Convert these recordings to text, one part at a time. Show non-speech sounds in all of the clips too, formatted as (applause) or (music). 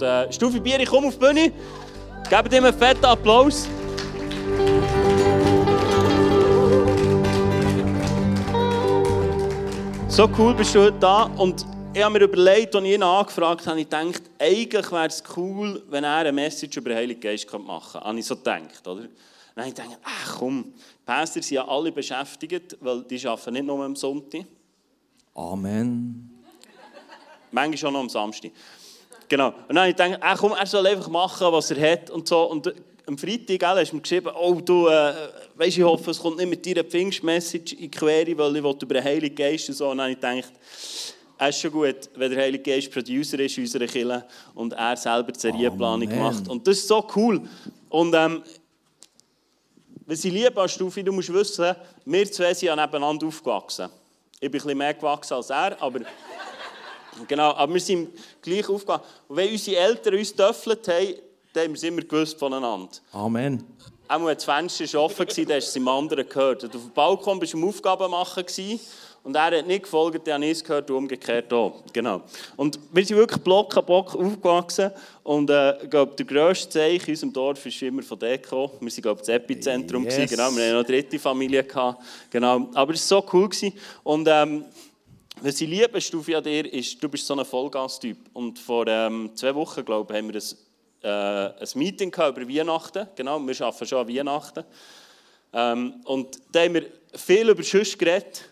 Und äh, Stufi Bier, ich komme auf die Bühne. Gebt ihm einen fetten Applaus. So cool bist du heute da. Und ich habe mir überlegt, als ich ihn angefragt habe, ich gedacht, eigentlich wäre es cool, wenn er eine Message über den Heiligen Geist machen könnte. Habe ich so gedacht, oder? Dann habe ich gedacht, ach komm, die Päster sind ja alle beschäftigt, weil die arbeiten nicht nur am Sonntag. Amen. Manchmal auch noch am Samstag. Genau. Und dann habe ich gedacht, ach komm, er soll einfach machen, was er hat und so. Und am Freitag hast du mir geschrieben, oh du, äh, weißt, ich hoffe, es kommt nicht mit deiner Pfingstmessage in die Quere, weil ich über den Heiligen Geist und so. Und dann habe ich gedacht, es ist schon gut, wenn der Heilige Geist Producer ist in unserer Kirche und er selber die Serienplanung Amen. macht. Und das ist so cool. Und ähm, was ich liebe an Stufi, du musst wissen, wir zwei sind nebeneinander aufgewachsen. Ich bin ein bisschen mehr gewachsen als er, aber... Genau, aber wir sind gleich aufgewachsen. Und wenn unsere Eltern uns getöffelt haben, dann haben wir es immer gewusst voneinander. Amen. Auch wenn das Fenster schon offen war, dann hast du es im anderen gehört. Und auf dem Balkon warst du am Aufgaben machen und er hat nicht gefolgt, dann habe ich es gehört und umgekehrt auch. Genau. Und wir sind wirklich Block an Block aufgewachsen und äh, glaube, der grösste Zeichen in unserem Dorf ist immer von dort gekommen. Wir waren, glaube das Epizentrum. Yes. Gewesen. Genau, wir hatten noch eine dritte Familie. Gehabt. Genau. Aber es war so cool. Gewesen. Und ähm, was ich liebe, Stufi, an dir, ist, du bist so ein Vollgas-Typ. Und vor ähm, zwei Wochen, glaube ich, haben wir ein, äh, ein Meeting gehabt über Weihnachten. Genau, wir arbeiten schon an Weihnachten. Ähm, und da haben wir viel über Schuss geredet.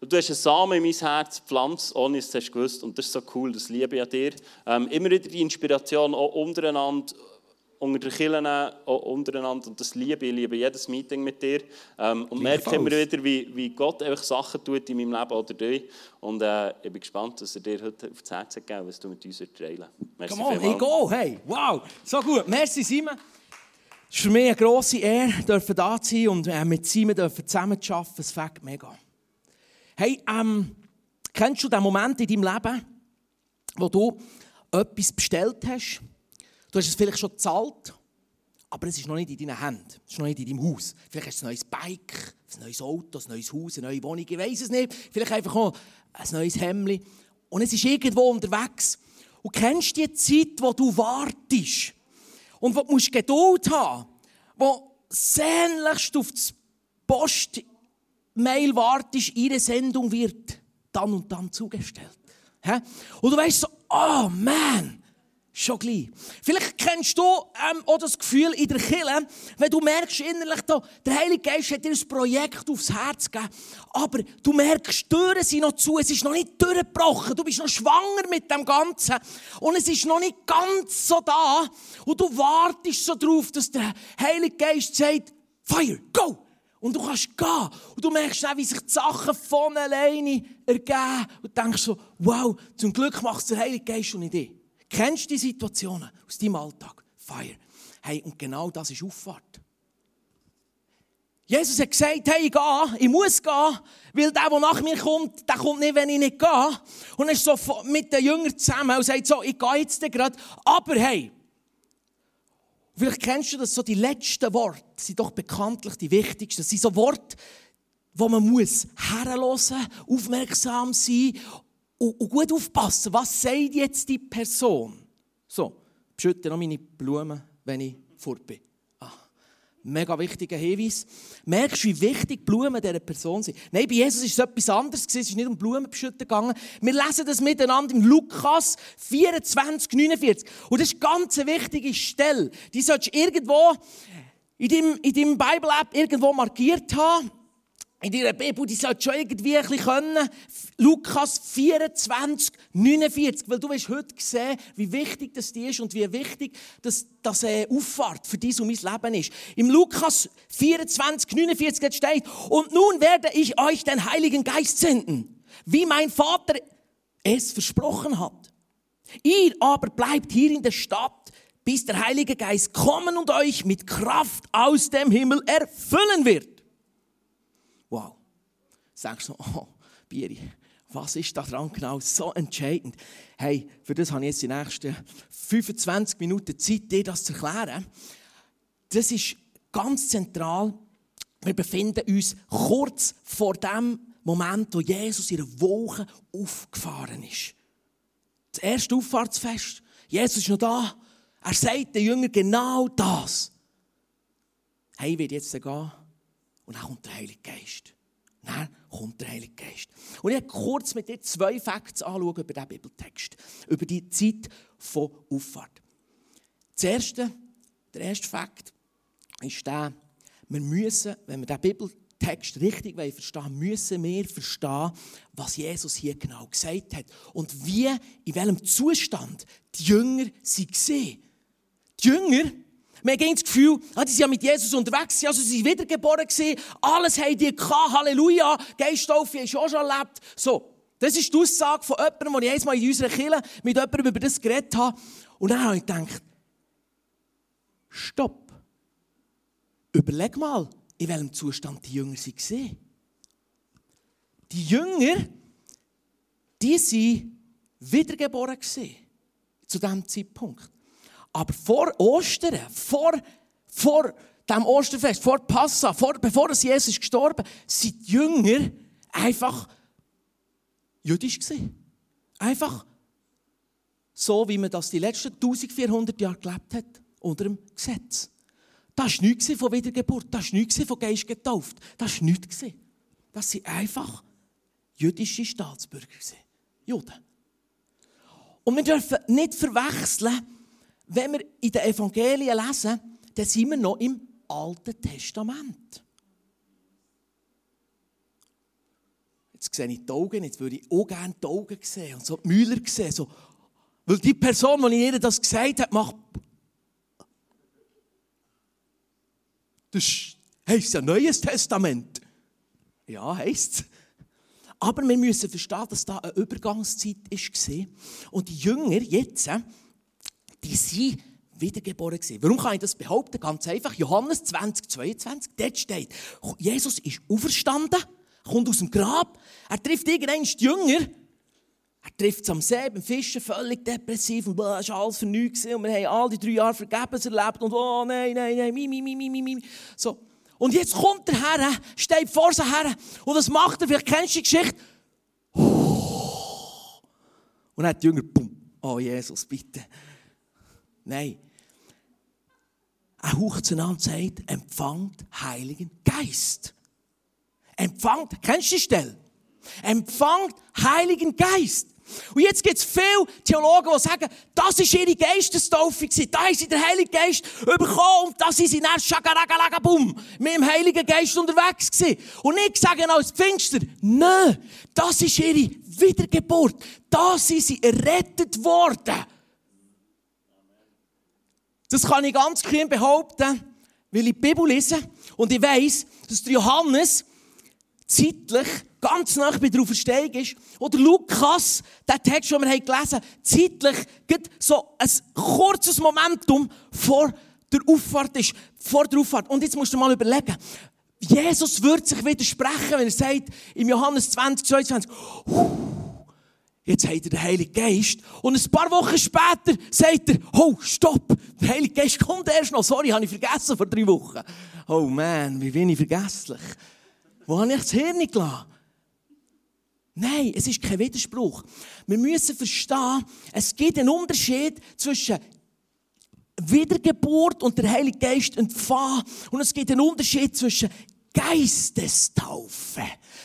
Du hast einen Samen in mein Herz gepflanzt, ohne dass du es gewusst Und das ist so cool, das liebe ich an dir. Ähm, immer wieder die Inspiration, auch untereinander, unter den Kirchen, auch untereinander. Und das liebe ich. Ich liebe jedes Meeting mit dir. Ähm, und merke immer wieder, wie, wie Gott einfach Sachen tut in meinem Leben oder durch. Und äh, ich bin gespannt, was er dir heute aufs Herz hat gegeben was du mit uns teilen willst. Come on, hey, go, hey, wow, so gut. Merci, Simon. Es ist für mich eine grosse Ehre, dürfen da zu sein und äh, mit Simon dürfen zusammen zu arbeiten. Es fängt mega. Hey, ähm, kennst du den Moment in deinem Leben, wo du etwas bestellt hast? Du hast es vielleicht schon gezahlt, aber es ist noch nicht in deinen Händen. Es ist noch nicht in deinem Haus. Vielleicht hast du ein neues Bike, ein neues Auto, ein neues Haus, eine neue Wohnung, ich weiß es nicht. Vielleicht einfach auch ein neues Hemd. Und es ist irgendwo unterwegs. Und kennst du die Zeit, wo du wartest? Und wo du musst Geduld haben wo sehnlichst auf die Post-Mail wartest, ihre Sendung wird dann und dann zugestellt. Und du weißt so, oh man, schon gleich. Vielleicht kennst du ähm, auch das Gefühl in der Kirche, wenn du merkst innerlich, da, der Heilige Geist hat dir ein Projekt aufs Herz gegeben, aber du merkst, die Türen sind noch zu, es ist noch nicht durchgebrochen, du bist noch schwanger mit dem Ganzen und es ist noch nicht ganz so da und du wartest so drauf, dass der Heilige Geist sagt, Fire, go! Und du kannst gehen. Und du merkst auch, wie sich die Sachen von alleine ergeben. Und denkst so, wow, zum Glück macht es der Heilige Geist und nicht ich. Kennst du die Situationen aus deinem Alltag? Fire. Hey, und genau das ist Auffahrt. Jesus hat gesagt, hey, ich gehe, ich muss gehen, weil der, der nach mir kommt, der kommt nicht, wenn ich nicht gehe. Und er ist so mit den Jüngern zusammen und sagt so, ich gehe jetzt gerade, aber hey, vielleicht kennst du das, so die letzten Worte sind doch bekanntlich die wichtigsten. Das sind so Worte, wo man muss herhören, aufmerksam sein und, und gut aufpassen. Was sagt jetzt die Person? So, beschütte noch meine Blumen, wenn ich fort bin. Ah, mega wichtiger Hinweis. Merkst du, wie wichtig Blumen dieser Person sind? Nein, bei Jesus ist es etwas anderes. Es ist nicht um Blumen beschütten gegangen. Wir lesen das miteinander im Lukas 24, 49. Und das ist eine ganz wichtige Stelle. Die solltest du irgendwo in deinem, in deinem Bible-App irgendwo markiert haben. In deiner Bibel, die solltest du schon irgendwie ein bisschen können. Lukas 24, 49. Weil du hast heute gesehen, wie wichtig das die ist und wie wichtig das, das äh, Auffahrt für dies und mein Leben ist. Im Lukas 24, 49 steht, und nun werde ich euch den Heiligen Geist senden, wie mein Vater es versprochen hat. Ihr aber bleibt hier in der Stadt, bis der Heilige Geist kommen und euch mit Kraft aus dem Himmel erfüllen wird. Wow. Sagst du, (laughs) oh, Bieri, was ist da dran genau so entscheidend? Hey, für das habe ich jetzt die nächsten 25 Minuten Zeit, dir das zu erklären. Das ist ganz zentral. Wir befinden uns kurz vor dem Moment, wo Jesus in einer Woche aufgefahren ist. Das erste Auffahrtsfest Jesus ist noch da. Er sagt den Jüngern genau das. Hey, werde jetzt gehen und dann kommt der Heilige Geist. Dann kommt der Heilige Geist. Und ich werde kurz mit dir zwei Facts anschauen über diesen Bibeltext. Über die Zeit von Auffahrt. Das der erste Fakt ist der, wir müssen, wenn wir den Bibeltext richtig verstehen müssen wir verstehen, was Jesus hier genau gesagt hat. Und wie, in welchem Zustand die Jünger sie gesehen. Die Jünger, wir haben das Gefühl, ah, die sind ja mit Jesus unterwegs, also sie sind wiedergeboren gewesen, alles haben die gehabt, Halleluja, Geisttaufe hast du auch schon erlebt. So, das ist die Aussage von jemandem, der ich einmal in unserer Kirche mit jemandem über das geredet habe. Und dann habe ich gedacht, stopp. Überleg mal, in welchem Zustand die Jünger waren. Die Jünger, die waren wiedergeboren zu diesem Zeitpunkt. Aber vor Ostern, vor, vor dem Osterfest, vor Passa, vor, bevor Jesus gestorben ist, sind die Jünger einfach jüdisch gewesen. Einfach so, wie man das die letzten 1400 Jahre gelebt hat, unter dem Gesetz. Das war nichts von Wiedergeburt, das war nichts von Geist getauft, das war nichts. Das waren einfach jüdische Staatsbürger. Juden. Und wir dürfen nicht verwechseln, wenn wir in den Evangelien lesen, dann sind wir noch im Alten Testament. Jetzt sehe ich die Augen, jetzt würde ich auch gerne die Augen sehen und so die Müller sehen. So. Weil die Person, die ihr das gesagt hat, macht. Das heisst ja Neues Testament. Ja, heisst es. Aber wir müssen verstehen, dass da eine Übergangszeit war. Und die Jünger jetzt, die sind wiedergeboren gewesen. Warum kann ich das behaupten? Ganz einfach. Johannes 20, 22, dort steht, Jesus ist auferstanden, kommt aus dem Grab, er trifft irgendeinen die Jünger, er trifft es am See beim Fischen, völlig depressiv und es war alles für nichts und wir haben all die drei Jahre vergebens erlebt und oh nein, nein, nein, mi, mi, mi, mi, mi, mi. So. Und jetzt kommt der Herr, steht vor sich her und was macht er? Vielleicht kennst du die Geschichte. Und dann hat die Jünger, bumm, oh Jesus, bitte. Nein. Er haucht zueinander sagt, empfangt Heiligen Geist. Empfangt, kennst du die Stelle? Empfangt Heiligen Geist. Und jetzt gibt es viele Theologen, die sagen, das war ihre Geistestaufe. Da haben sie den Heiligen Geist bekommen und da sind sie dann schagaragalagabum mit dem Heiligen Geist unterwegs gewesen. Und ich sage als Pfingster, nein, das ist ihre Wiedergeburt. Da sind sie errettet worden. Das kann ich ganz kühn behaupten, weil ich die Bibel lese und ich weiss, dass der Johannes zeitlich ganz nah bei der Auferstehung ist. Oder Lukas, der Text, den wir gelesen haben, zeitlich so ein kurzes Momentum vor der Auffahrt ist. Vor der Auffahrt. Und jetzt musst du mal überlegen, Jesus würde sich widersprechen, wenn er sagt, im Johannes 20, 22, Jetzt hat er den Heiligen Geist. Und ein paar Wochen später sagt er, oh, stopp, der Heilige Geist kommt erst noch. Sorry, habe ich vergessen vor drei Wochen. Oh man, wie bin ich vergesslich. Wo habe ich das Hirn gelassen? Nein, es ist kein Widerspruch. Wir müssen verstehen, es gibt einen Unterschied zwischen Wiedergeburt und der Heilige Geist entfahren. Und es gibt einen Unterschied zwischen Geistestaufe.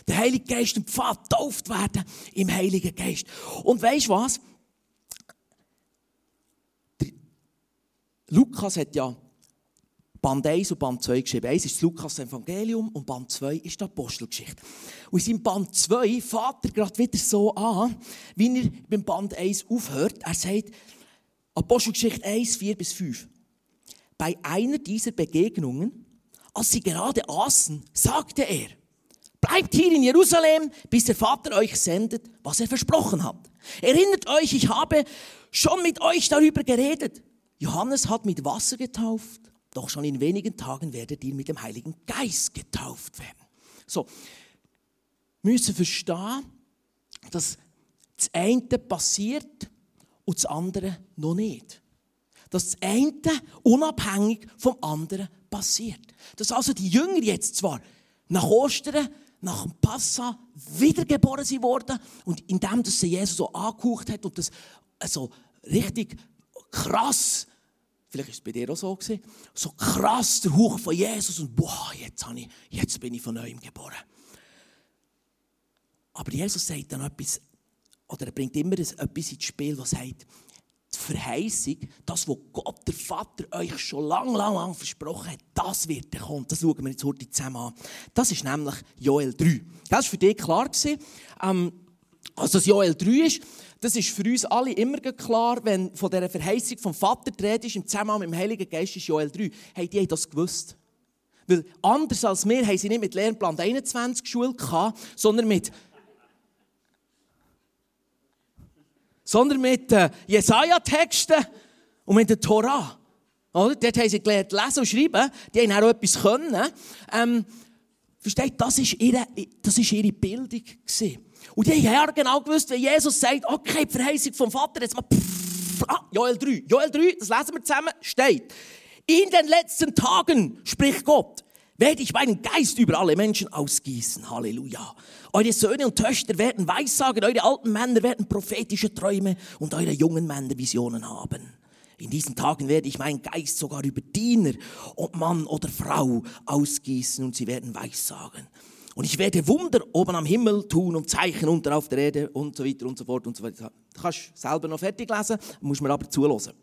Der Heilige Geist empfangen, tauft werden im Heiligen Geist. Und weißt du was? Der Lukas hat ja Band 1 und Band 2 geschrieben. Eins ist das Lukas Evangelium und Band 2 ist die Apostelgeschichte. Und in seinem Band 2 fährt er gerade wieder so an, wie er beim Band 1 aufhört. Er sagt, Apostelgeschichte 1, 4 bis 5. Bei einer dieser Begegnungen als sie gerade aßen, sagte er, bleibt hier in Jerusalem, bis der Vater euch sendet, was er versprochen hat. Erinnert euch, ich habe schon mit euch darüber geredet. Johannes hat mit Wasser getauft, doch schon in wenigen Tagen werdet ihr mit dem Heiligen Geist getauft werden. So, müssen verstehen, dass das eine passiert und das andere noch nicht. Dass das eine unabhängig vom anderen passiert. Dass also die Jünger jetzt zwar nach Ostern, nach dem Passa wiedergeboren sind worden und indem dass sie Jesus so angehaucht hat und das also richtig krass, vielleicht ist es bei dir auch so gewesen, so krass der Hauch von Jesus und boah, jetzt, habe ich, jetzt bin ich von neuem geboren. Aber Jesus sagt dann etwas, oder er bringt immer etwas ins Spiel, was sagt, Verheißung, das, was Gott, der Vater, euch schon lang, lang, lang versprochen hat, das wird kommen. Das schauen wir jetzt heute zusammen an. Das ist nämlich Joel 3. Das war für dich klar. Gewesen. Ähm, also, dass Joel 3 ist, das ist für uns alle immer klar, wenn von dieser Verheißung vom Vater die ist, im Zusammenhang mit dem Heiligen Geist ist Joel 3. Hey, die haben das gewusst. Weil anders als wir haben sie nicht mit Lernplan 21 Schule gehabt, sondern mit sondern mit äh, Jesaja-Texten und mit der Torah. Oder? Dort haben sie gelernt lesen und schreiben. Die haben auch etwas können. Ähm, versteht, das ist ihre, das ist ihre Bildung gewesen. Und die haben genau gewusst, wenn Jesus sagt, okay, die Verheißung vom Vater, jetzt mal, pff, ah, Joel 3. Joel 3, das lesen wir zusammen, steht. In den letzten Tagen, spricht Gott, werde ich meinen Geist über alle Menschen ausgießen. Halleluja. Eure Söhne und Töchter werden Weissagen, eure alten Männer werden prophetische Träume und eure jungen Männer Visionen haben. In diesen Tagen werde ich meinen Geist sogar über Diener, ob Mann oder Frau, ausgießen und sie werden Weissagen. Und ich werde Wunder oben am Himmel tun und Zeichen unter auf der Erde und so weiter und so fort und so weiter. Du kannst selber noch fertig lesen, musst mir aber zuhören.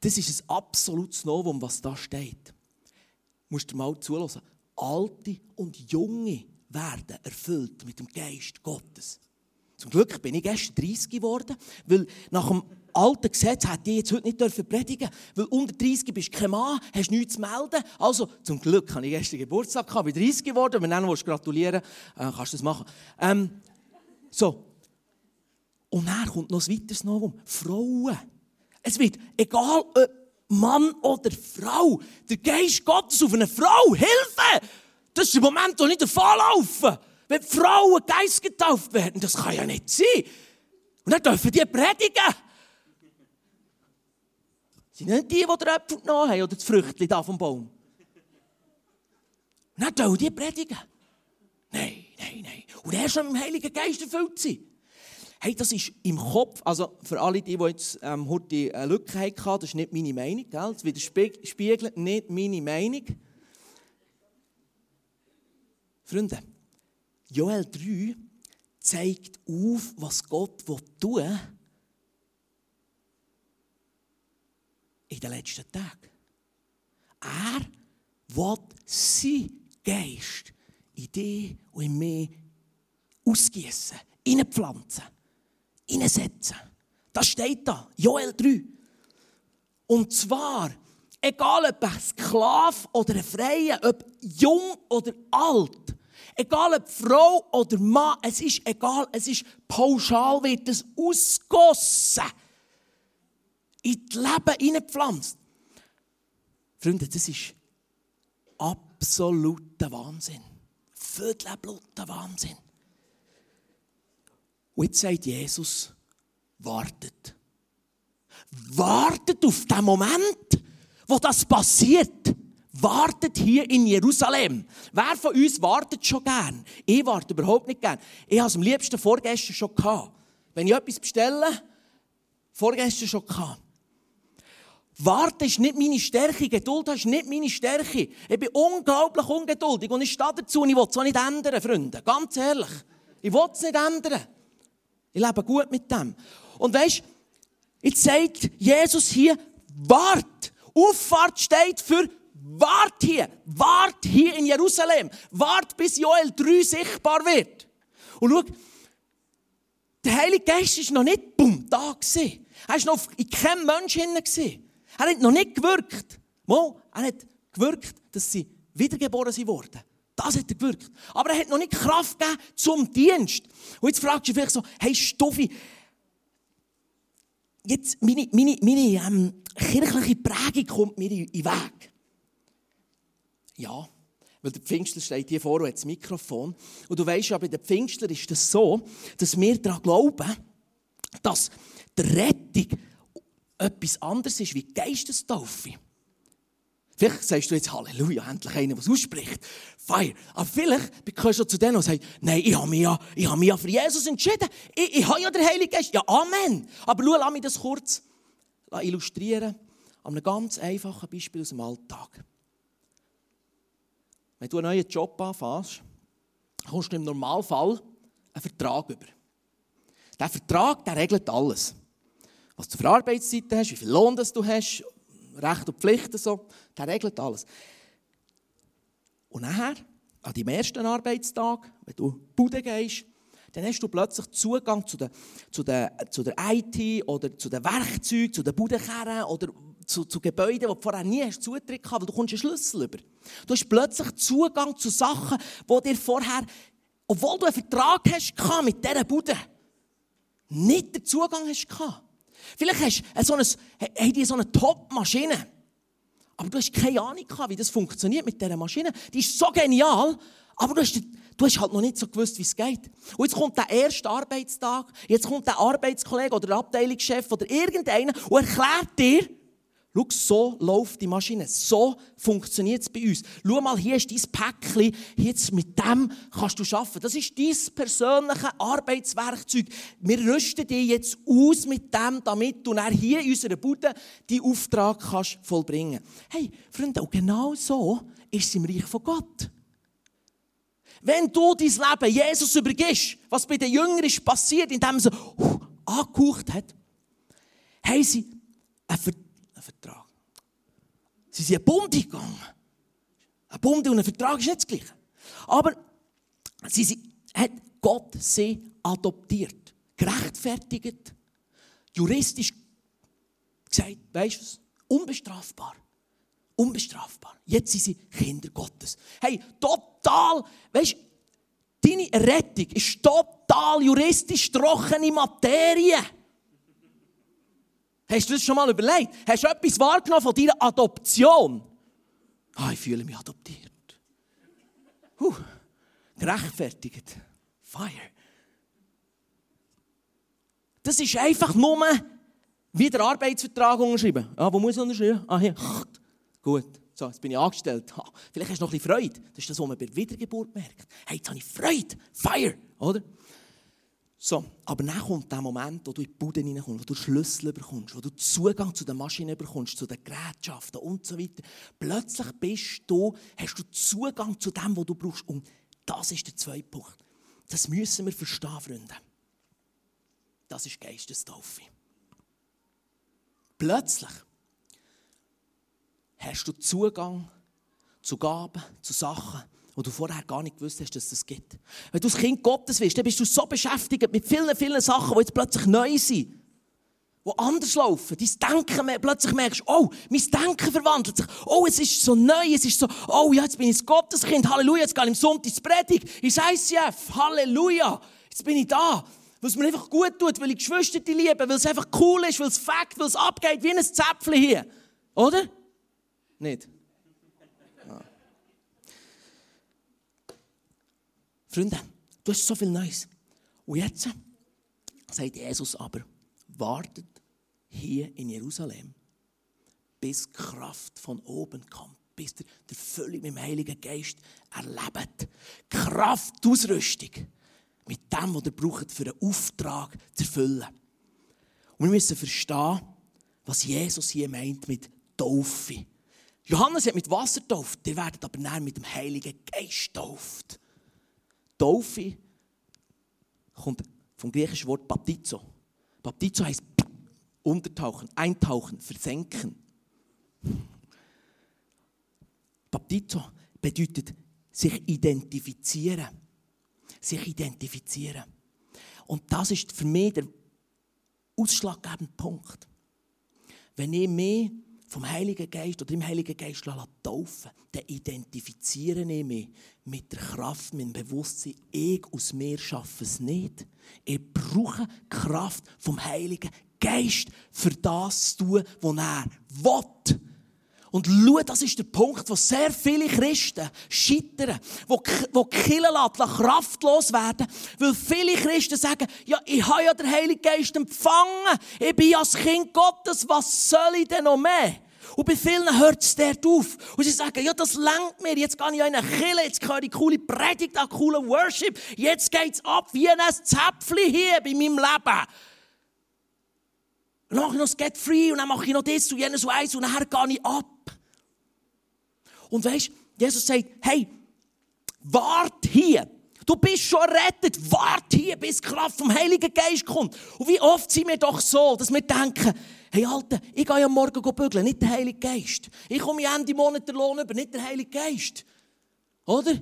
Das ist ein absolutes Novum, was da steht. Du musst dir mal zuhören. Alte und Junge werden erfüllt mit dem Geist Gottes. Zum Glück bin ich gestern 30 geworden, weil nach dem alten Gesetz hätte ich jetzt heute nicht dürfen predigen Weil unter 30 bist du kein Mann, hast nichts zu melden. Also, zum Glück habe ich gestern Geburtstag gehabt, bin 30 geworden. Wenn du gratulieren willst, äh, kannst du das machen. Ähm, so. Und dann kommt noch ein weiteres Novum. Frauen. Es wird, egal ob Mann oder Frau, der Geist Gottes auf eine Frau, Hilfe! Das ist der Moment, wo nicht davonlaufen. Wenn Frauen Geist getauft werden, das kann ja nicht sein. Und dann dürfen die predigen. Sind nicht die, die den Äpfel genommen haben oder das Früchtchen da vom Baum? Dann dürfen die predigen. Nein, nein, nein. Und er schon im Heiligen Geist erfüllt sein. Hey, das ist im Kopf, also für alle, die, die jetzt ähm, heute eine Lücke hatten, das ist nicht meine Meinung, gell? das widerspiegelt nicht meine Meinung. Freunde, Joel 3 zeigt auf, was Gott tun will in den letzten Tagen. Er will sein Geist in dich und in mich ausgießen, reinpflanzen hineinsetzen. Das steht da, Joel 3. Und zwar, egal ob ein Sklave oder ein Freier, ob jung oder alt, egal ob Frau oder Mann, es ist egal, es ist pauschal, wird es ausgossen, in das Leben hineingepflanzt. Freunde, das ist absoluter Wahnsinn. Viertelbluter Wahnsinn. Und jetzt sagt Jesus, wartet. Wartet auf den Moment, wo das passiert. Wartet hier in Jerusalem. Wer von uns wartet schon gern? Ich warte überhaupt nicht gern. Ich habe es am liebsten vorgestern schon gehabt. Wenn ich etwas bestelle, vorgestern schon gehabt. Warten ist nicht meine Stärke, Geduld ist nicht meine Stärke. Ich bin unglaublich ungeduldig und ich stehe dazu und ich will es auch nicht ändern, Freunde. Ganz ehrlich. Ich will es nicht ändern. Ich lebe gut mit dem. Und weißt, jetzt sagt Jesus hier, wart. Auffahrt steht für wart hier. Wart hier in Jerusalem. Wart, bis Joel 3 sichtbar wird. Und schau, der Heilige Geist ist noch nicht bumm, da gewesen. Er war noch in keinem Menschen hinein. Er hat noch nicht gewirkt. Mo, er hat gewirkt, dass sie wiedergeboren wurden. Das hat er gewirkt. Aber er hat noch nicht Kraft gegeben zum Dienst. Und jetzt fragst du dich vielleicht so, hey Stoffi, jetzt meine, meine, meine ähm, kirchliche Prägung kommt mir in den Weg. Ja, weil der Pfingstler steht hier vor und hat das Mikrofon. Und du weißt ja, bei den Pfingstler ist das so, dass wir daran glauben, dass die Rettung etwas anderes ist wie Geistestaufe. Vielleicht sagst du jetzt Halleluja, endlich einer, der ausspricht. Feier. Aber vielleicht gehörst du zu denen und sagst, nein, ich habe mich ja, mich ja für Jesus entschieden. Ich, ich habe ja den Heiligen Geist. Ja, Amen. Aber schau, lass mich das kurz illustrieren an einem ganz einfachen Beispiel aus dem Alltag. Wenn du einen neuen Job anfängst, kommst du im Normalfall einen Vertrag über. Der Vertrag der regelt alles. Was du für Arbeitszeiten hast, wie viel Lohn das du hast, Recht und Pflichten, so, der regelt alles. Und nachher, an deinem ersten Arbeitstag, wenn du Bude gehst, dann hast du plötzlich Zugang zu der, zu der, zu der IT oder zu den Werkzeugen, zu den Budenkerren oder zu, zu Gebäuden, die du vorher nie hast Zutritt gehabt, weil du einen Schlüssel über. Du hast plötzlich Zugang zu Sachen, die dir vorher, obwohl du einen Vertrag hast mit dieser Bude, nicht den Zugang hast. Vielleicht hast du so eine, so eine Top-Maschine, aber du hast keine Ahnung gehabt, wie das funktioniert mit dieser Maschine. Die ist so genial, aber du hast, du hast halt noch nicht so gewusst, wie es geht. Und jetzt kommt der erste Arbeitstag, jetzt kommt der Arbeitskollege oder der Abteilungschef oder irgendeiner und erklärt dir, Schau, so läuft die Maschine. So funktioniert es bei uns. Schau mal, hier ist dein Päckchen. Jetzt mit dem kannst du arbeiten. Das ist dein persönliches Arbeitswerkzeug. Wir rüsten dich jetzt aus mit dem, damit du dann hier in unserer Bude deinen Auftrag kannst vollbringen Hey, Freunde, und genau so ist es im Reich von Gott. Wenn du dein Leben Jesus übergibst, was bei den Jüngern passiert, indem sie uh, angehaucht hat, haben sie einen Vertrag. Sie sind einen Bund eingegangen. Ein Bund und ein Vertrag ist nicht das Gleiche. Aber sie sind, hat Gott sie adoptiert, gerechtfertigt, juristisch gesagt, weißt du was? Unbestrafbar. Unbestrafbar. Jetzt sind sie Kinder Gottes. Hey, total, weißt du, deine Rettung ist total juristisch trockene Materie. Hast du das schon mal überlegt? Hast du etwas wahrgenommen von deiner Adoption? Ah, ich fühle mich adoptiert. Huh, gerechtfertigt. Fire. Das ist einfach nur wie der Arbeitsvertrag unterschrieben. Ah, wo muss ich unterschreiben? Ah, hier. Gut. So, jetzt bin ich angestellt. Ah, vielleicht hast du noch ein bisschen Freude. Das ist das, was man bei der Wiedergeburt merkt. Hey, jetzt habe ich Freude. Fire. Oder? So, aber dann kommt der Moment, wo du in die Bude hineinkommst, wo du Schlüssel bekommst, wo du Zugang zu den Maschinen bekommst, zu den Gerätschaften und so weiter. Plötzlich bist du, hast du Zugang zu dem, was du brauchst. Und das ist der zweite Punkt. Das müssen wir verstehen, Freunde. Das ist Geistestaufe. Plötzlich hast du Zugang zu Gaben, zu Sachen, wo du vorher gar nicht gewusst hast, dass es das gibt. Wenn du das Kind Gottes bist, dann bist du so beschäftigt mit vielen, vielen Sachen, die jetzt plötzlich neu sind. Die anders laufen. Dein Denken, plötzlich merkst oh, mein Denken verwandelt sich. Oh, es ist so neu, es ist so, oh, ja, jetzt bin ich das Gotteskind, Halleluja, jetzt gehe ich im Sonntag ins Predigt, ins ICF, Halleluja, jetzt bin ich da. Weil mir einfach gut tut, weil ich Geschwister liebe, weil es einfach cool ist, weil es fängt, weil es abgeht wie ein Zäpfchen hier. Oder? Nicht? Freunde, du hast so viel Neues. Und jetzt sagt Jesus aber, wartet hier in Jerusalem, bis Kraft von oben kommt, bis der, der völlig mit dem Heiligen Geist erlebt. Kraft, Ausrüstung mit dem, was ihr braucht, für einen Auftrag zu erfüllen. Und wir müssen verstehen, was Jesus hier meint mit Taufe. Johannes hat mit Wasser getauft, ihr werdet aber näher mit dem Heiligen Geist getauft. Taufe kommt vom griechischen Wort Baptizo. Baptizo heißt untertauchen, eintauchen, versenken. Baptizo bedeutet sich identifizieren. Sich identifizieren. Und das ist für mich der ausschlaggebende Punkt. Wenn ich mich vom Heiligen Geist oder im Heiligen Geist taufen dann identifiziere ich mich mit der Kraft, mit dem Bewusstsein, ich aus mir schaffe es nicht. Ich brauche die Kraft vom Heiligen Geist für das zu tun, was er will. Und schau, das ist der Punkt, wo sehr viele Christen scheitern, wo, wo Kirche kraftlos werden, weil viele Christen sagen, ja, ich habe ja den Heiligen Geist empfangen, ich bin ja das Kind Gottes, was soll ich denn noch mehr? Und bei vielen hört es dort auf. Und sie sagen, ja, das lenkt mir. Jetzt gehe ich in eine Kille, jetzt höre ich coole Predigt, einen coolen Worship. Jetzt geht es ab wie ein Zäpfchen hier bei meinem Leben. dann mache ich noch das Get Free und dann mache ich noch das und jenes und eins und nachher gehe ich ab. Und weißt, Jesus sagt, hey, wart hier. Du bist schon errettet. Wart hier, bis die Kraft vom Heiligen Geist kommt. Und wie oft sind wir doch so, dass wir denken, hey Alter, ich gehe ja morgen bügeln, nicht der Heilige Geist. Ich komme Ende Monat den Lohn über, nicht der Heilige Geist. Oder?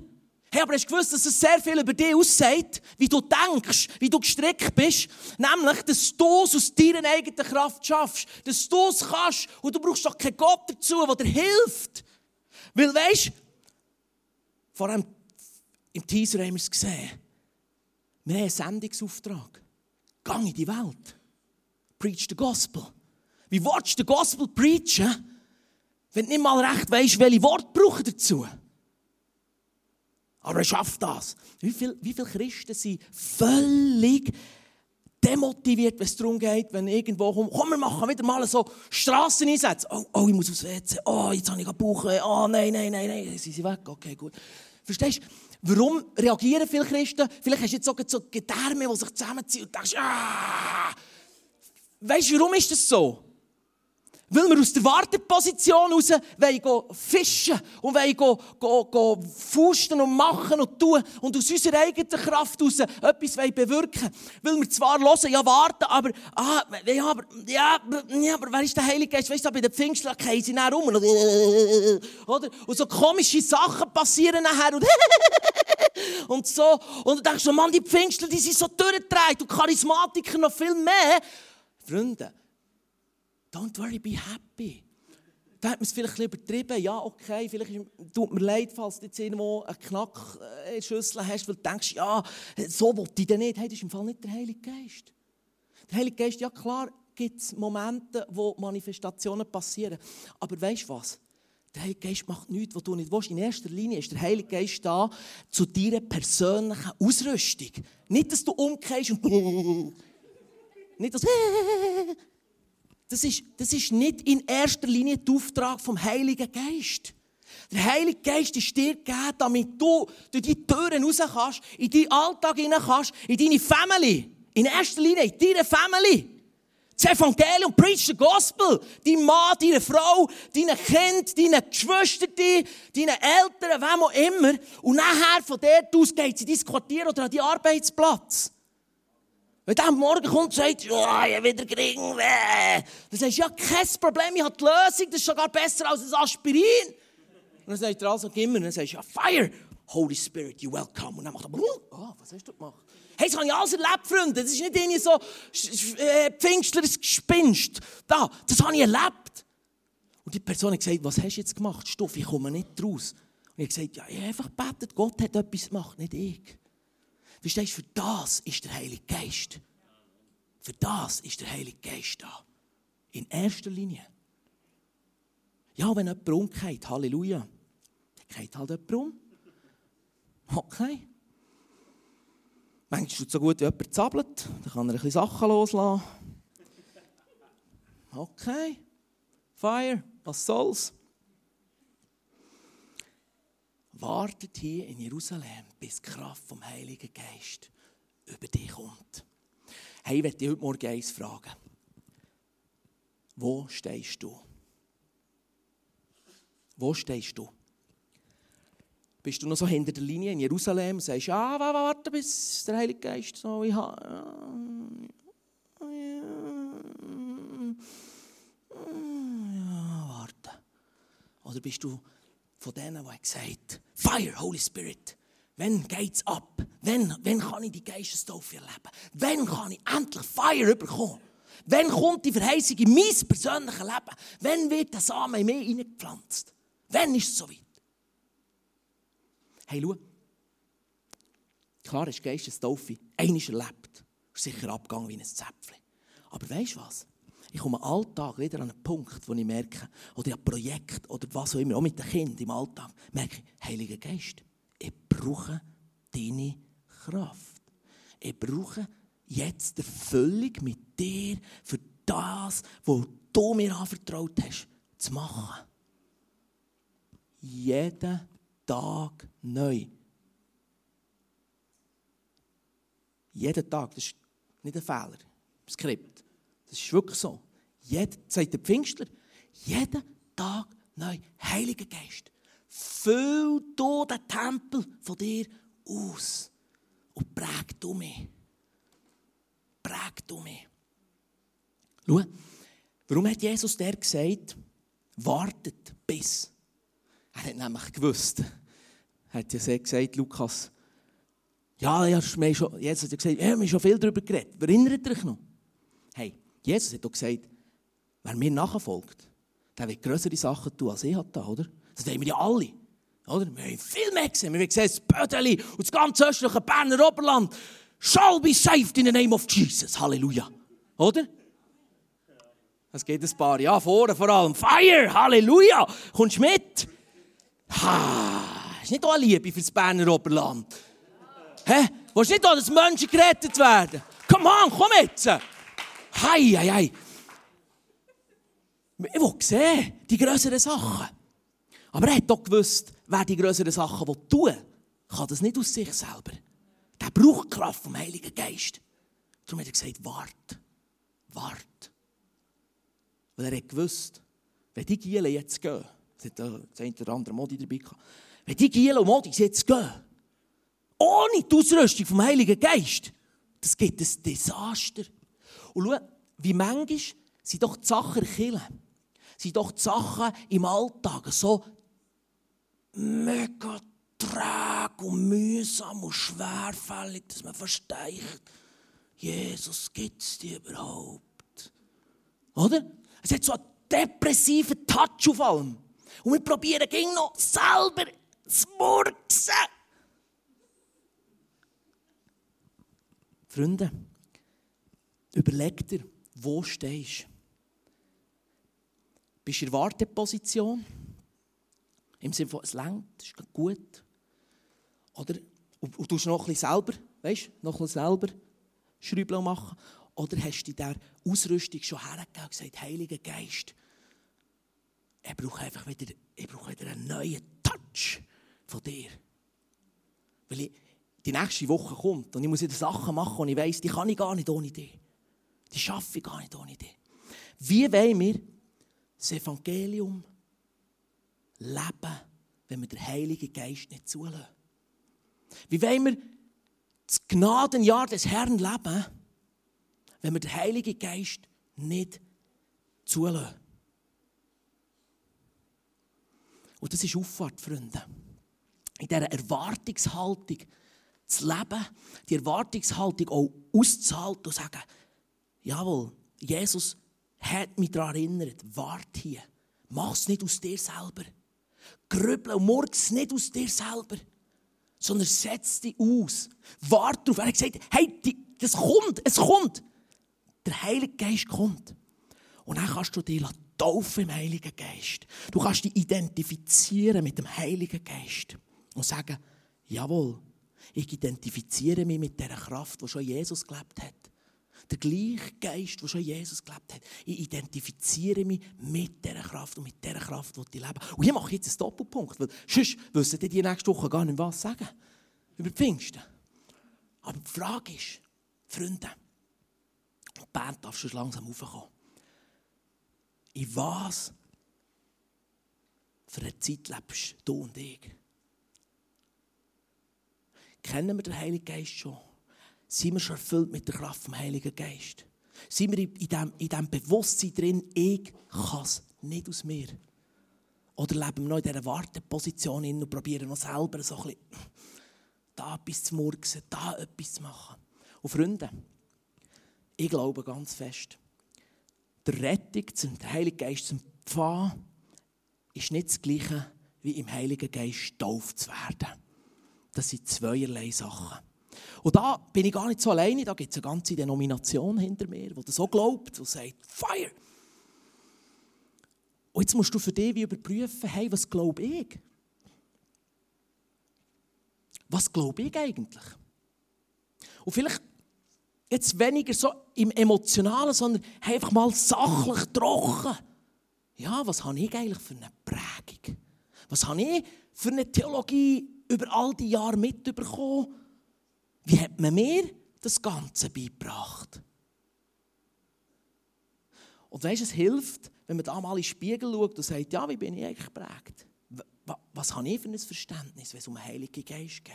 Hey, aber hast du gewusst, dass es sehr viel über dich aussagt, wie du denkst, wie du gestrickt bist? Nämlich, dass du es aus deiner eigenen Kraft schaffst. Dass du es kannst. Und du brauchst doch keinen Gott dazu, der dir hilft. Weil, weißt vor allem im Teaser haben wir es gesehen. Wir haben einen Sendungsauftrag. Gang in die Welt. Preach the Gospel. Wie willst du den Gospel preachen, wenn du nicht mal recht weißt, welche Worte brauchen dazu? Aber er schafft das. Wie viele, wie viele Christen sind völlig demotiviert, wenn es darum geht, wenn irgendwo kommt, komm, wir machen wieder mal so Strasseneinsätze. Oh, oh, ich muss aufs WC. Oh, jetzt habe ich Bauch. Oh, nein, nein, nein, nein. Sie sind weg. Okay, gut. Verstehst du? Warum reagieren viele Christen? Vielleicht hast du jetzt sogar so Gedärme, die sich zusammenziehen und denkst, ah! Weißt du, warum ist das so? Weil wir aus der Warteposition raus wollen fischen und wollen go, go, go fusten und machen und tun und aus unserer eigenen Kraft raus etwas wollen bewirken Weil wir zwar hören, ja warten, aber, ah, ja, aber, ja, ja, aber wer ist der Heilige Geist? Weißt du, bei den Pfingstler gehen sie nachher rum. Oder? Und so komische Sachen passieren nachher und, (laughs) und so. Und du denkst so, Mann, die Pfingstler, die sind so durchgedreht und Charismatiker noch viel mehr. Freunde, Don't worry, be happy. Da hat man es vielleicht ein bisschen übertrieben. Ja, okay, vielleicht tut mir leid, falls du jetzt irgendwo einen Knack äh, in der Schüssel hast, weil du denkst, ja, so wollte ich denn nicht. Hey, das ist im Fall nicht der Heilige Geist. Der Heilige Geist, ja klar, gibt es Momente, wo Manifestationen passieren. Aber weißt du was? Der Heilige Geist macht nichts, was du nicht willst. In erster Linie ist der Heilige Geist da zu deiner persönlichen Ausrüstung. Nicht, dass du umkehrst und (laughs) nicht, dass das ist, das ist nicht in erster Linie der Auftrag vom Heiligen Geist. Der Heilige Geist ist dir gegeben, damit du durch die Türen raus kannst, in deinen Alltag hinein kannst, in deine Family. In erster Linie in deine Family. Das Evangelium, preach the Gospel. Dein Mann, deine Frau, deine Kind, deine Geschwister, deine Eltern, wem auch immer. Und nachher von dort aus geht sie in dein Quartier oder an deinen Arbeitsplatz. Wenn der am Morgen kommt und sagt, ja, ich wieder Gring, dann sagst du, ja, kein Problem, ich habe die Lösung, das ist sogar besser als ein Aspirin. Und dann sagt er also, gib mir, und dann sagst du, ja, Fire, Holy Spirit, you welcome. Und dann macht er, oh, was hast du gemacht? Hey, das habe ich alles erlebt, Freunde. Das ist nicht irgendwie so äh, Pfingstleres Gespinst. Da, das habe ich erlebt. Und die Person hat gesagt, was hast du jetzt gemacht? Stoff, ich komme nicht raus. Und ich habe gesagt, ja, ich habe einfach gebetet, Gott hat etwas gemacht, nicht ich. Verstehst du, für das ist der Heilige Geist. Für das ist der Heilige Geist da. In erster Linie. Ja, wenn jemand umgeht, Halleluja, dann geht halt jemand um. Okay. Manchmal ist es so gut, wenn jemand zappelt, dann kann er ein bisschen Sachen loslassen. Okay. Fire, was soll's? Wartet hier in Jerusalem, bis die Kraft vom Heiligen Geist über dich kommt. Hey, ich werde dich heute Morgen eins fragen. Wo stehst du? Wo stehst du? Bist du noch so hinter der Linie in Jerusalem und sagst, ja, warte, bis der Heilige Geist so, ich habe... Ja, warte. Oder bist du von denen, die gesagt Fire, Holy Spirit. Wann geht's ab? Wann, wann kann ich die Geistestaufe erleben? Wann kann ich endlich Fire bekommen? Wann kommt die Verheißung in mein persönliches Leben? Wann wird der Samen in mich hineingepflanzt? Wann ist es soweit? Hey, schau. Klar ist Geistestaufe einiges erlebt. Ist sicher abgegangen wie ein Zäpfchen. Aber weißt du was? Ich komme Alltag wieder an einen Punkt, wo ich merke, oder ein Projekt oder was auch immer, auch mit den Kindern im Alltag, merke ich, Heiliger Geist, ich brauche deine Kraft. Ich brauche jetzt Erfüllung mit dir für das, was du mir anvertraut hast, zu machen. Jeden Tag neu. Jeden Tag, das ist nicht ein Fehler im Skript. Das ist wirklich so. Jed, sagt der Pfingstler, jeden Tag neu. Heiliger Geist, füll du den Tempel von dir aus und präg du mich. Präg du mich. Schau, warum hat Jesus der gesagt, wartet bis? Er hat nämlich gewusst, er hat ja gesagt, Lukas, ja, ja Jesus hat ja gesagt, ja, wir haben schon viel darüber geredet. Erinnert euch noch? Hey, Jesus hat doch gesagt, wer mir nachfolgt, der wird größere Sachen tun, als ich da, oder? Das wollen wir ja alle. Oder? Wir haben viel mehr gesehen. Wir haben gesehen, das Bödeli und das ganze östliche Berner Oberland shall be saved in the name of Jesus. Halleluja. Oder? Es geht ein paar Jahre vor, vor allem. Fire! Halleluja! Kommst du mit? Ha! Ist nicht auch Liebe für das Berner Oberland? Hä? Willst du nicht auch, dass Menschen gerettet werden? Come on, komm jetzt! Hei, hei, hei. Ich will sehen, die größeren Sachen. Aber er hat doch gewusst, wer die größeren Sachen tun will, kann das nicht aus sich selber. Der braucht Kraft vom Heiligen Geist. Darum hat er gesagt, wart, wart. Weil er hat gewusst, wenn die Gielen jetzt gehen, das hat das eine oder andere Modi dabei gehabt, wenn die Gielen und Modis jetzt gehen, ohne die Ausrüstung vom Heiligen Geist, das gibt ein Desaster. Und schau, wie manchmal sind doch die Sachen killen. Sind doch die Sachen im Alltag so mega träge und mühsam und schwerfällig, dass man versteigt, Jesus gibt es dir überhaupt. Oder? Es hat so einen depressiven Touch auf allem. Und wir probieren ging noch selber zu murksen. Freunde, überleg dir, wo stehst du? Bist du in der Warteposition? Im Sinne von, es längt, es ist gut. Oder, und, und du noch bisschen selber, weißt noch ein bisschen selber Schrübeln machen. Oder hast du der Ausrüstung schon hergegeben und gesagt, Heiliger Geist, ich brauche einfach wieder, ich brauche wieder einen neuen Touch von dir. Weil ich, die nächste Woche kommt und ich muss wieder Sachen machen und ich weiss, die kann ich gar nicht ohne dich. Die schaffe ich gar nicht ohne dich. Wie wollen wir das Evangelium leben, wenn wir den Heiligen Geist nicht zulassen? Wie wollen wir das Gnadenjahr des Herrn leben, wenn wir den Heiligen Geist nicht zulassen? Und das ist Auffahrt, Freunde. In dieser Erwartungshaltung zu leben, die Erwartungshaltung auch auszuhalten und zu sagen, jawohl, Jesus hat mich daran erinnert, wart hier. Mach es nicht aus dir selber. Grübel und morgens nicht aus dir selber, sondern setz dich aus. Wart darauf. Er hat gesagt, hey, das kommt, es kommt. Der Heilige Geist kommt. Und dann kannst du dich taufen im Heiligen Geist. Du kannst dich identifizieren mit dem Heiligen Geist und sagen, jawohl, ich identifiziere mich mit der Kraft, die schon Jesus gelebt hat. Der gleiche Geist, der schon Jesus gelebt hat. Ich identifiziere mich mit dieser Kraft und mit dieser Kraft, die ich lebe. Und ich mache jetzt einen Doppelpunkt, weil sonst wissen die nächste Woche gar nicht, was sagen über die Pfingsten. Aber die Frage ist, Freunde, die Band darf schon langsam raufkommen. In was für eine Zeit lebst du und ich? Kennen wir den Heiligen Geist schon? Sind wir schon erfüllt mit der Kraft vom Heiligen Geist? Sind wir in diesem, in diesem Bewusstsein drin, ich kann es nicht aus mir? Oder leben wir noch in dieser Warteposition und probieren noch selber so ein bisschen da etwas zu murksen, da etwas zu machen? Und Freunde, ich glaube ganz fest, der Rettung, der Heilige Geist zum Pfad, ist nicht das Gleiche, wie im Heiligen Geist getauft zu werden. Das sind zweierlei Sachen. Und da bin ich gar nicht so alleine, da gibt es eine ganze Denomination hinter mir, die das so glaubt und sagt, Fire! Und jetzt musst du für dich wie überprüfen, hey, was glaube ich? Was glaube ich eigentlich? Und vielleicht jetzt weniger so im Emotionalen, sondern einfach mal sachlich trocken. ja, was habe ich eigentlich für eine Prägung? Was habe ich für eine Theologie über all die Jahre mitbekommen? Wie hat man mir das Ganze beigebracht? Und weißt du, es hilft, wenn man da mal in den Spiegel schaut und sagt, ja, wie bin ich eigentlich geprägt? Was habe ich für ein Verständnis, wenn es um den Heiligen Geist geht?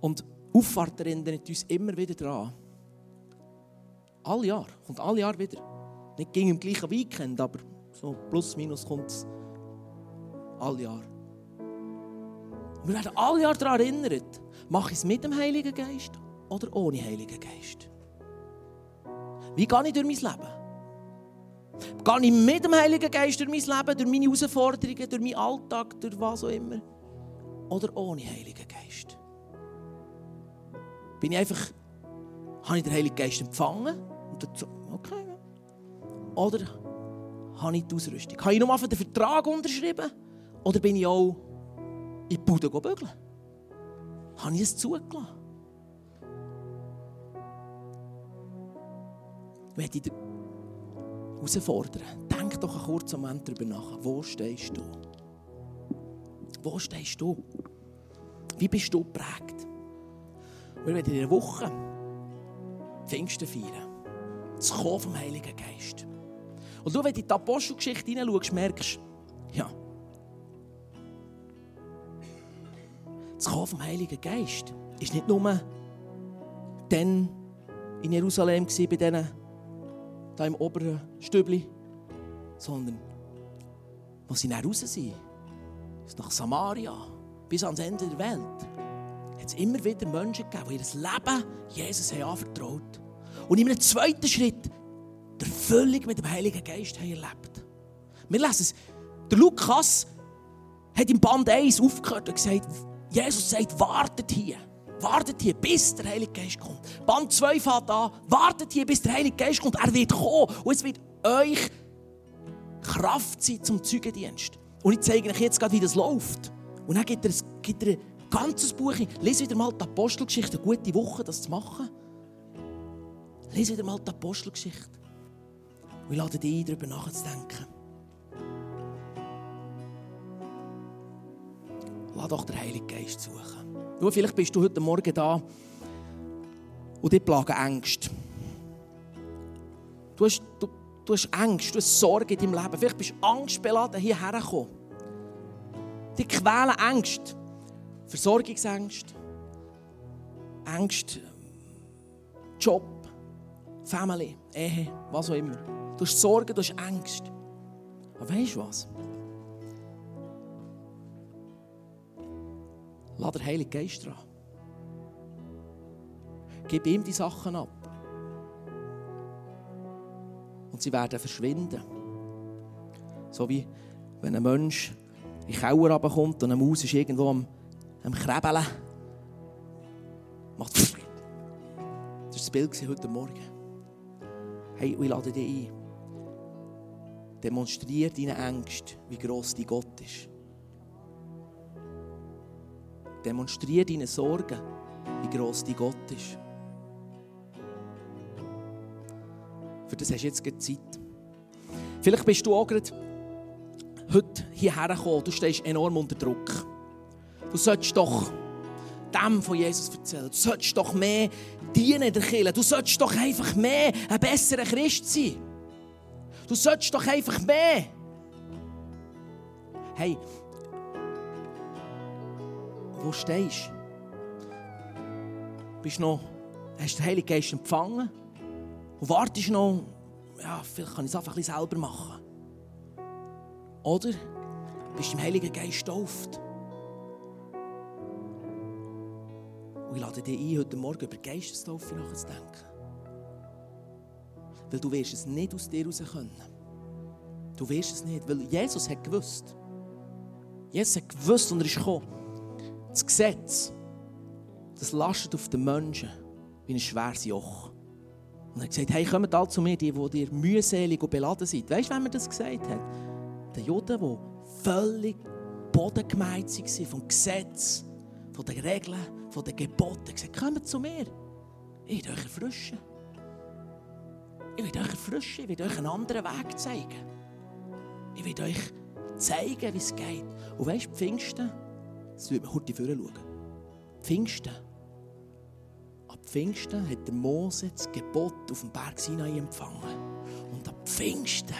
Und Auffahrt erinnert uns immer wieder daran. Alle Jahr, kommt alle Jahr wieder. Nicht ging im gleichen Weekend, aber so plus minus kommt es alle Jahr. Wir werden alle Jahr daran erinnert, mache ich es mit dem Heiligen Geist oder ohne Heiligen Geist? Wie gehe ich durch mein Leben? Gehe ich mit dem Heiligen Geist durch mein Leben, durch meine Herausforderungen, durch meinen Alltag, durch was auch immer? Oder ohne Heiligen Geist? Bin ich einfach, habe ich den Heiligen Geist empfangen? Und dazu, okay. Oder habe ich die Ausrüstung? Habe ich nur einfach den Vertrag unterschrieben? Oder bin ich auch in die Bude bügeln? Habe ich es zugelassen? möchte ich dich herausfordern. Denk doch einen kurzen Moment darüber nach. Wo stehst du? Wo stehst du? Wie bist du geprägt? Wir werden in einer Woche Pfingsten feiern. Das Kommen vom Heiligen Geist. Und du, wenn du in die Apostelgeschichte hineinschaust, merkst ja, das Kommen vom Heiligen Geist ist nicht nur dann in Jerusalem bei diesen da im oberen Stübli, sondern wo sie dann raus sind, nach Samaria, bis ans Ende der Welt, hat es immer wieder Menschen gegeben, die ihr Leben Jesus haben anvertraut Und in einem zweiten Schritt der völlig mit dem Heiligen Geist haben erlebt. Wir lesen es. Der Lukas hat im Band 1 aufgehört und gesagt, Jesus sagt, wartet hier. Wartet hier, bis der Heilige Geist kommt. Band 2 fährt an. Wartet hier, bis der Heilige Geist kommt. Er wird kommen. Und es wird euch Kraft sein zum Zeugendienst. Und ich zeige euch jetzt gerade, wie das läuft. Und dann gibt er, gibt er ein ganzes Buch. Lese wieder mal die Apostelgeschichte. Eine gute Woche, das zu machen. Lese wieder mal die Apostelgeschichte. Und ich lade dich ein, darüber nachzudenken. Lass doch den Heiligen Geist suchen. Schau, vielleicht bist du heute Morgen da und dich plagen Ängste. Du hast, du, du hast Ängste, du hast Sorge in deinem Leben. Vielleicht bist du angstbeladen hierher gekommen. Die quälen Ängste. Versorgungsängste. Ängste. Job. Family. Ehe. Was auch immer. Du hast Sorgen, du hast Ängste. Aber weißt du was? Lass den Heiligen Geist dran. Gib ihm die Sachen ab. Und sie werden verschwinden. So wie wenn ein Mensch in den Keller runterkommt und eine Maus ist irgendwo am, am Krebeln. Macht Das war das Bild heute Morgen. Hey, ich lade dich ein. Demonstriere deine Ängste, wie gross dein Gott ist. Demonstriere deine Sorgen, wie gross dein Gott ist. Für das hast du jetzt Zeit. Vielleicht bist du auch gerade heute hierher gekommen. Du stehst enorm unter Druck. Du solltest doch dem von Jesus erzählen. Du solltest doch mehr dienen der Kirche. Du solltest doch einfach mehr ein besserer Christ sein. Du solltest doch einfach mehr. Hey, wo stehst du? Bist noch, hast den Heiligen Geist empfangen? Und wartest noch, ja, vielleicht kann ich es einfach ein selber machen. Oder bist du im Heiligen Geist getauft? Und ich lade dich ein, heute Morgen über Geistestaufe nachzudenken. Weil du wirst es nicht aus dir raus können. Du wirst es nicht, weil Jesus hat gewusst. Jesus hat gewusst und er ist gekommen. Das Gesetz, das lastet auf den Menschen wie ein schweres Joch. Und er hat gesagt, hey, kommt alle zu mir, die, die dir mühselig und beladen sind. Weißt du, wer mir das gesagt hat? Der Juden, der völlig bodengemeint war vom Gesetz, von den Regeln, von den Geboten. Er hat gesagt, kommt zu mir, ich will euch erfrischen. Ich will euch erfrischen, ich will euch einen anderen Weg zeigen. Ich will euch zeigen, wie es geht. Und weißt du, Pfingsten, das wird man heute schauen. Pfingsten. Ab Pfingsten hat der Mose das Gebot auf dem Berg Sinai empfangen. Und ab Pfingsten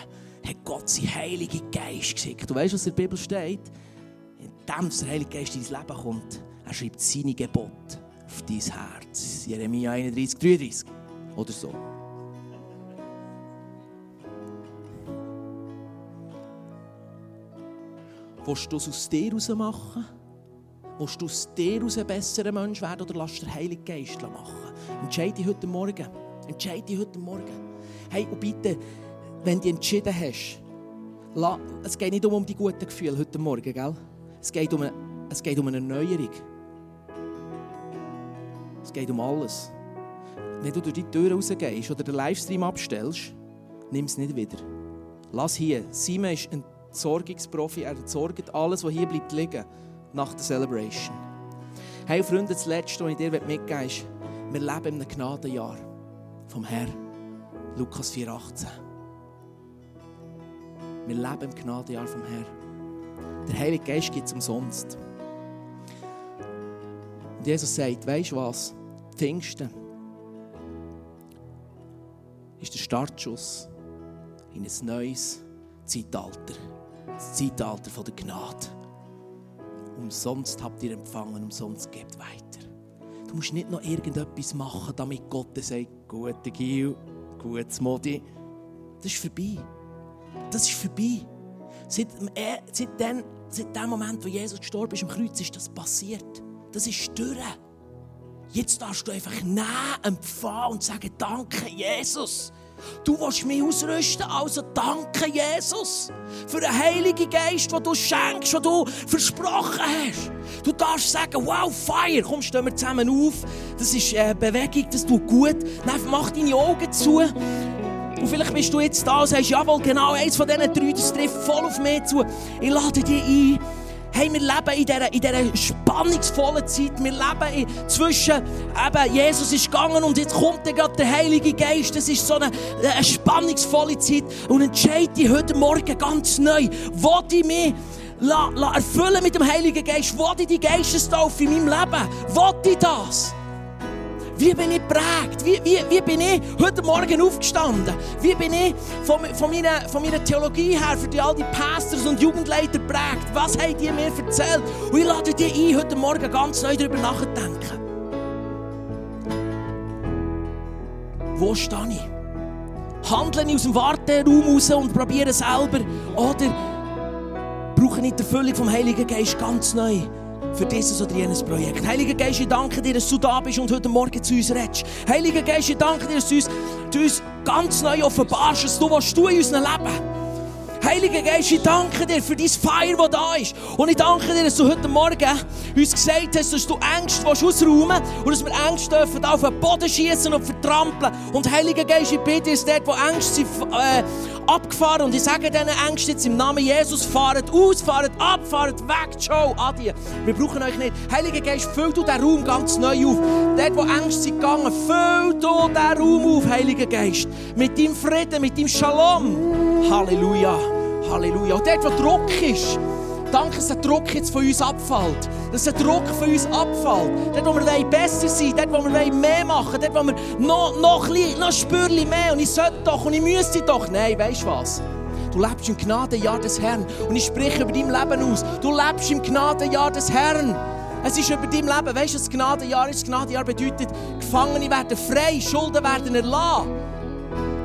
hat Gott seinen Heiligen Geist geschickt. Du weißt, was in der Bibel steht? In dem der Heilige Geist in dein Leben kommt, er schreibt seine Gebote auf dein Herz. Jeremia 31, 33 oder so. Willst du es aus dir heraus machen? Willst du aus dir heraus ein besserer Mensch werden oder lass den Heiligen Geist machen? Entscheide dich heute Morgen. Entscheide dich heute Morgen. Hey, und bitte, wenn du entschieden hast, es geht nicht um die guten Gefühle heute Morgen, gell? Es geht um eine, es geht um eine Erneuerung. Es geht um alles. Wenn du durch die Tür rausgehst oder den Livestream abstellst, nimm es nicht wieder. Lass hier. Simon ist ein Sorgungsprofi. Er entsorgt alles, was hier bleibt liegen nach der Celebration. Hey Freunde, das Letzte, was ich dir mitgeben will, ist, wir leben in einem Gnadenjahr vom Herrn. Lukas 4,18. Wir leben im Gnadenjahr vom Herrn. Der Heilige Geist gibt es umsonst. Und Jesus sagt, weißt du was? Pfingsten ist der Startschuss in ein neues Zeitalter. Das Zeitalter der Gnade. Umsonst habt ihr empfangen, umsonst gebt weiter. Du musst nicht noch irgendetwas machen, damit Gott sagt, gute Gil, gutes Modi. Das ist vorbei. Das ist vorbei. Seit, äh, seit, dem, seit dem Moment, wo Jesus gestorben ist am Kreuz, ist das passiert. Das ist durch. Jetzt darfst du einfach nehmen, empfangen und sagen, danke Jesus. Du willst mich ausrüsten, also danke Jesus für den Heiligen Geist, den du schenkst, den du versprochen hast. Du darfst sagen, wow, Feier, komm, stehen wir zusammen auf. Das ist eine Bewegung, das tut gut. Dann mach deine Augen zu. Und vielleicht bist du jetzt da und sagst, jawohl, genau, eins von diesen drei, das trifft voll auf mich zu. Ich lade dich ein Hey, wir leben in dieser, in dieser spannungsvollen Zeit. Wir leben zwischen, eben, Jesus ist gegangen und jetzt kommt gerade der Heilige Geist. Das ist so eine, eine spannungsvolle Zeit. Und entscheide dich heute Morgen ganz neu, wo ich mich la, la erfüllen mit dem Heiligen Geist? Wo ich die Geistestaufe in meinem Leben? Wo ich das? Wie bin ich geprägt? Wie, wie, wie bin ich heute Morgen aufgestanden? Wie bin ich von, von, meiner, von meiner Theologie her für die, all die Pastors und Jugendleiter geprägt? Was haben die mir erzählt? Und ich lade dich ein, heute Morgen ganz neu darüber nachzudenken. Wo stehe ich? Handle ich aus dem Warteraum raus und probiere selber? Oder brauche ich die Erfüllung vom Heiligen Geist ganz neu? Für dieses oder jenes Projekt. Heiliger Geist, ich danke dir, dass du da bist und heute Morgen zu uns redest. Heiliger Geist, ich danke dir, dass du uns, du uns ganz neu offenbarst, was du, was du in unserem Leben Heiliger Geist, ich danke dir für dein Feier, das da ist. Und ich danke dir, dass du heute Morgen uns gesagt hast, dass du Ängste ausräumen willst und dass wir Ängste dürfen auf den Boden schießen und vertrampeln. Und Heiliger Geist, ich bitte uns dort, wo Ängste sind, äh, abgefahren. Und ich sage diesen Ängsten jetzt im Namen Jesus, fahrt aus, fahrt ab, fahrt weg, ciao, adieu. Wir brauchen euch nicht. Heiliger Geist, füll du den Raum ganz neu auf. Dort, wo Ängste sind gegangen, füll du den Raum auf, Heiliger Geist. Mit deinem Frieden, mit deinem Shalom. Halleluja. Halleluja. Und dort, wo Druck ist, danke, dass der Druck jetzt von uns abfällt. Dass der Druck von uns abfällt. Dort, wo wir besser sein dort, wo wir mehr machen dort, wo wir noch, noch, ein noch Spürchen mehr und ich sollte doch und ich müsste doch. Nein, weißt du was? Du lebst im Gnadenjahr des Herrn. Und ich spreche über dein Leben aus. Du lebst im Gnadenjahr des Herrn. Es ist über dein Leben. Weißt du, das Gnadenjahr ist? Gnadenjahr bedeutet, Gefangene werden frei, Schulden werden erlassen.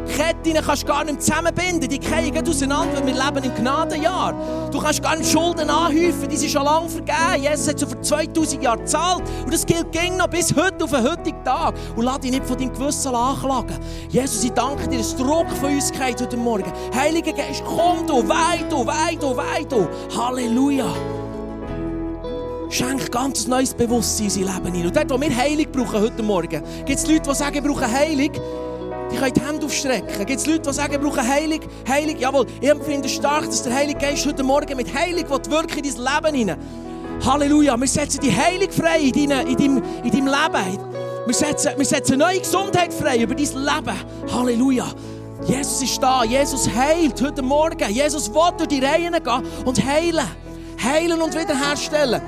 Ketten kannst du gar nicht zusammenbinden. Die fallen auseinander, weil wir leben im Gnadenjahr. Du kannst gar nicht Schulden anhäufen, die sind schon lange vergeben. Jesus hat so vor 2000 Jahren gezahlt. Und das gilt ging noch bis heute, auf den heutigen Tag. Und lass dich nicht von deinem Gewissen anklagen. Jesus, ich danke dir, dass Druck von uns geht heute Morgen. Heiliger Geist, komm du, weit du, weit du, weit du. Halleluja. Schenk ganz neues Bewusstsein in unser Leben hinein. Und dort, wo wir Heilung brauchen heute Morgen, gibt es Leute, die sagen, wir brauchen Heilung. Die können die Hände aufstrecken. Gibt es Leute, die sagen, wir brauchen Heilig? Heilig, jawohl. Ich empfinde stark, dass der Heilige Geist heute Morgen mit Heilig wirken in dein Leben hinein. Halleluja. Wir setzen die Heilig frei in, deine, in, deinem, in deinem Leben. Wir setzen, wir setzen neue Gesundheit frei über dein Leben. Halleluja. Jesus ist da. Jesus heilt heute Morgen. Jesus will durch die Reihen gehen und heilen. Heilen und wiederherstellen.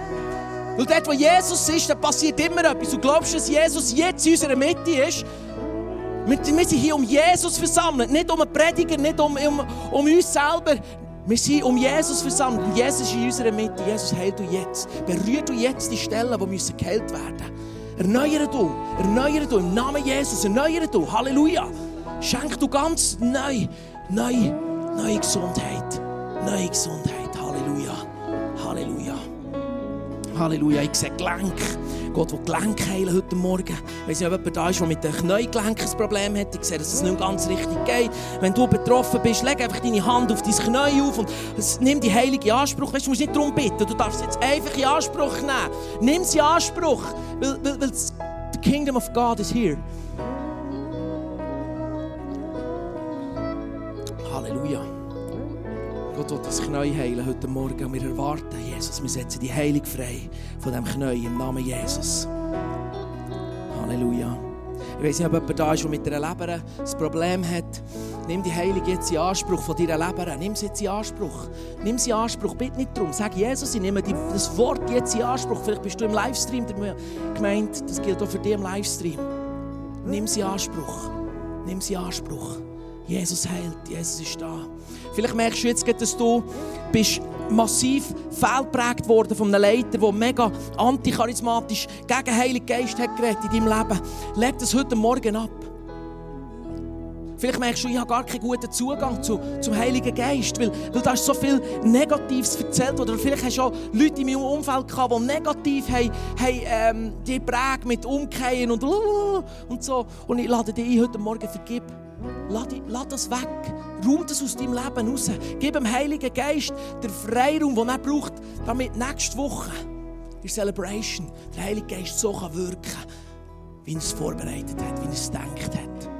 Weil dort, wo Jesus ist, da passiert immer etwas. Du glaubst, dass Jesus jetzt in unserer Mitte ist? Wir, wir sind hier um Jesus versammelt, nicht um einen Prediger, nicht um, um, um uns selber. Wir sind um Jesus versammelt. Und Jesus ist in unserer Mitte. Jesus, heil du jetzt. Berühr du jetzt die Stellen, die müssen geheilt werden. Erneuere du, erneuere du im Namen Jesus, erneuere du. Halleluja. Schenk du ganz neu, neu, neue Gesundheit. Neue Gesundheit. Halleluja. Halleluja. Halleluja. Ich sehe Gelenk. Gott will Gelenk heilen heute Morgen. Ob jemand da ist, der mit den Kniegelenken ein Problem hat. Ich sehe, dass es nicht ganz richtig geht. Wenn du betroffen bist, leg einfach deine Hand auf dein Knie auf und nimm die heilige Anspruch. Weißt, du musst nicht darum bitten. Du darfst jetzt einfach in Anspruch nehmen. Nimm sie in Anspruch. Weil, weil, weil the kingdom of God is here. Halleluja. Gott will das Knie heilen heute Morgen. Wir erwarten, Jesus, wir setzen die Heilung frei von diesem Knie im Namen Jesus. Halleluja. Ich weiß nicht, ob jemand da ist, der mit einer Leber ein Problem hat. Nimm die Heilung jetzt in Anspruch von deiner Leber. Nimm sie jetzt in Anspruch. Nimm sie in Anspruch. Bitte nicht darum. Sag Jesus, ich nehme das Wort jetzt in Anspruch. Vielleicht bist du im Livestream gemeint. Das gilt auch für dich im Livestream. Nimm sie in Anspruch. Nimm sie in Anspruch. Jesus heilt. Jesus ist da. Vielleicht merkst du jetzt, dass du bist massiv fehlprägt worden von einem Leiter, der mega anticharismatisch gegen Heiligen Geist hat geredet in deinem Leben. Leg das heute Morgen ab. Vielleicht merkst du, ich habe gar keinen guten Zugang zu, zum Heiligen Geist, weil, weil da ist so viel Negatives erzählt worden. Oder vielleicht hast du auch Leute in meinem Umfeld gehabt, die negativ haben, haben ähm, die prägen mit Umkehren und, und so. Und ich lade dich ein, heute Morgen vergib. Lass, das weg. Raum das aus deinem Leben raus. Gib dem Heiligen Geist den Freiraum, den er braucht, damit nächste Woche in Celebration der Heilige Geist so wirken kann, wie er es vorbereitet hat, wie er es gedacht hat.